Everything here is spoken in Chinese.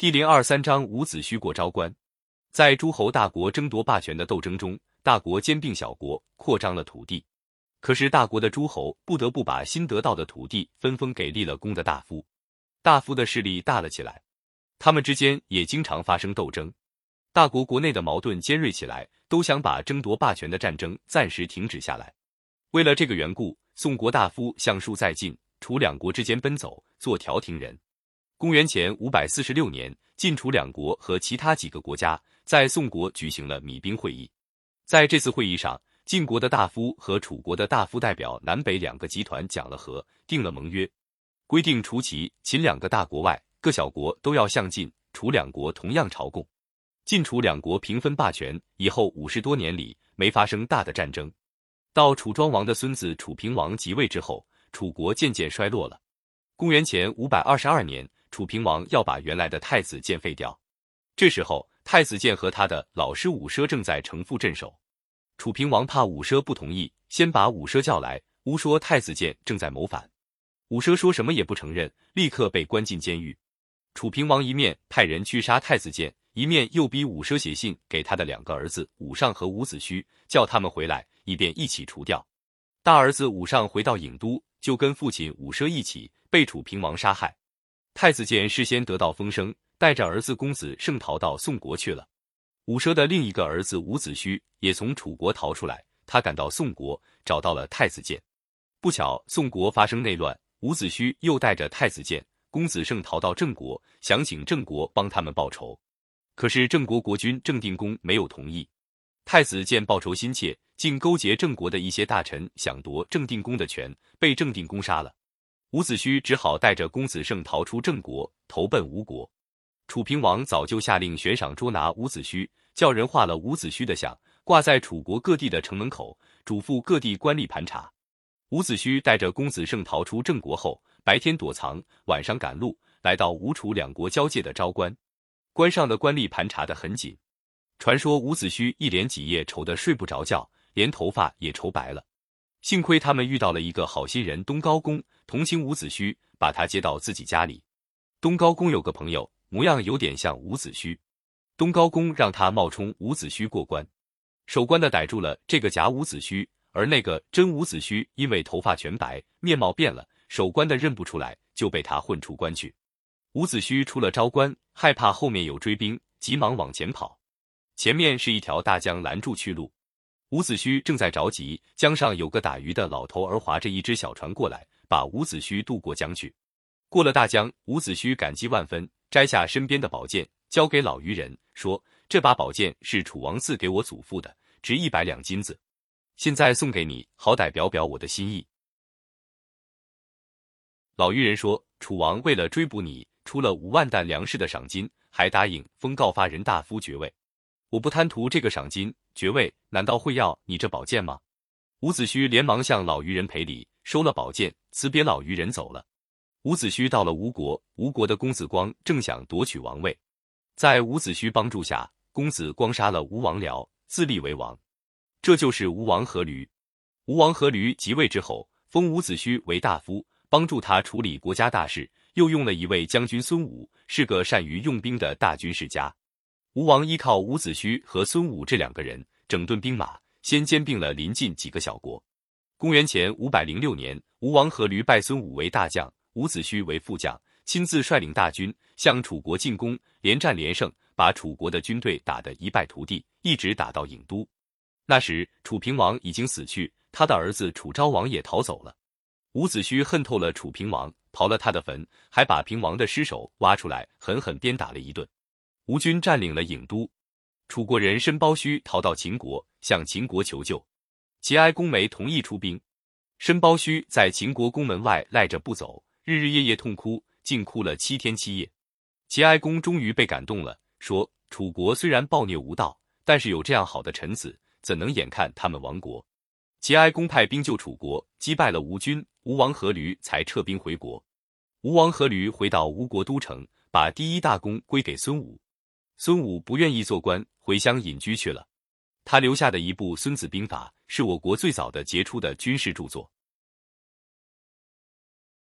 第零二三章伍子胥过昭关。在诸侯大国争夺霸权的斗争中，大国兼并小国，扩张了土地。可是大国的诸侯不得不把新得到的土地分封给立了功的大夫，大夫的势力大了起来，他们之间也经常发生斗争。大国国内的矛盾尖锐起来，都想把争夺霸权的战争暂时停止下来。为了这个缘故，宋国大夫相术在晋、楚两国之间奔走，做调停人。公元前五百四十六年，晋楚两国和其他几个国家在宋国举行了米兵会议。在这次会议上，晋国的大夫和楚国的大夫代表南北两个集团讲了和，定了盟约，规定除齐、秦两个大国外，各小国都要向晋、楚两国同样朝贡。晋楚两国平分霸权以后，五十多年里没发生大的战争。到楚庄王的孙子楚平王即位之后，楚国渐渐衰落了。公元前五百二十二年，楚平王要把原来的太子建废掉。这时候，太子建和他的老师伍奢正在城父镇守。楚平王怕伍奢不同意，先把伍奢叫来，诬说太子建正在谋反。伍奢说什么也不承认，立刻被关进监狱。楚平王一面派人去杀太子建。一面又逼伍奢写信给他的两个儿子伍尚和伍子胥，叫他们回来，以便一起除掉。大儿子伍尚回到郢都，就跟父亲伍奢一起被楚平王杀害。太子建事先得到风声，带着儿子公子胜逃到宋国去了。伍奢的另一个儿子伍子胥也从楚国逃出来，他赶到宋国，找到了太子建。不巧宋国发生内乱，伍子胥又带着太子建、公子胜逃到郑国，想请郑国帮他们报仇。可是郑国国君郑定公没有同意。太子建报仇心切，竟勾结郑国的一些大臣，想夺郑定公的权，被郑定公杀了。伍子胥只好带着公子胜逃出郑国，投奔吴国。楚平王早就下令悬赏捉拿伍子胥，叫人画了伍子胥的像，挂在楚国各地的城门口，嘱咐各地官吏盘查。伍子胥带着公子胜逃出郑国后，白天躲藏，晚上赶路，来到吴楚两国交界的昭关。关上的官吏盘查的很紧，传说伍子胥一连几夜愁得睡不着觉，连头发也愁白了。幸亏他们遇到了一个好心人东高公，同情伍子胥，把他接到自己家里。东高公有个朋友，模样有点像伍子胥，东高公让他冒充伍子胥过关。守关的逮住了这个假伍子胥，而那个真伍子胥因为头发全白，面貌变了，守关的认不出来，就被他混出关去。伍子胥出了昭关，害怕后面有追兵，急忙往前跑。前面是一条大江，拦住去路。伍子胥正在着急，江上有个打鱼的老头儿划着一只小船过来，把伍子胥渡过江去。过了大江，伍子胥感激万分，摘下身边的宝剑，交给老渔人，说：“这把宝剑是楚王赐给我祖父的，值一百两金子，现在送给你，好歹表表我的心意。”老渔人说：“楚王为了追捕你。”出了五万担粮食的赏金，还答应封告发人大夫爵位。我不贪图这个赏金爵位，难道会要你这宝剑吗？伍子胥连忙向老渔人赔礼，收了宝剑，辞别老渔人走了。伍子胥到了吴国，吴国的公子光正想夺取王位，在伍子胥帮助下，公子光杀了吴王僚，自立为王。这就是吴王阖闾。吴王阖闾即位之后，封伍子胥为大夫，帮助他处理国家大事。又用了一位将军孙武，是个善于用兵的大军事家。吴王依靠伍子胥和孙武这两个人整顿兵马，先兼并了邻近几个小国。公元前五百零六年，吴王阖闾拜孙武为大将，伍子胥为副将，亲自率领大军向楚国进攻，连战连胜，把楚国的军队打得一败涂地，一直打到郢都。那时楚平王已经死去，他的儿子楚昭王也逃走了。伍子胥恨透了楚平王。刨了他的坟，还把平王的尸首挖出来，狠狠鞭打了一顿。吴军占领了郢都，楚国人申包胥逃到秦国，向秦国求救。齐哀公没同意出兵，申包胥在秦国宫门外赖着不走，日日夜夜痛哭，竟哭了七天七夜。齐哀公终于被感动了，说：“楚国虽然暴虐无道，但是有这样好的臣子，怎能眼看他们亡国？”齐哀公派兵救楚国，击败了吴军。吴王阖闾才撤兵回国。吴王阖闾回到吴国都城，把第一大功归给孙武。孙武不愿意做官，回乡隐居去了。他留下的一部《孙子兵法》是我国最早的杰出的军事著作。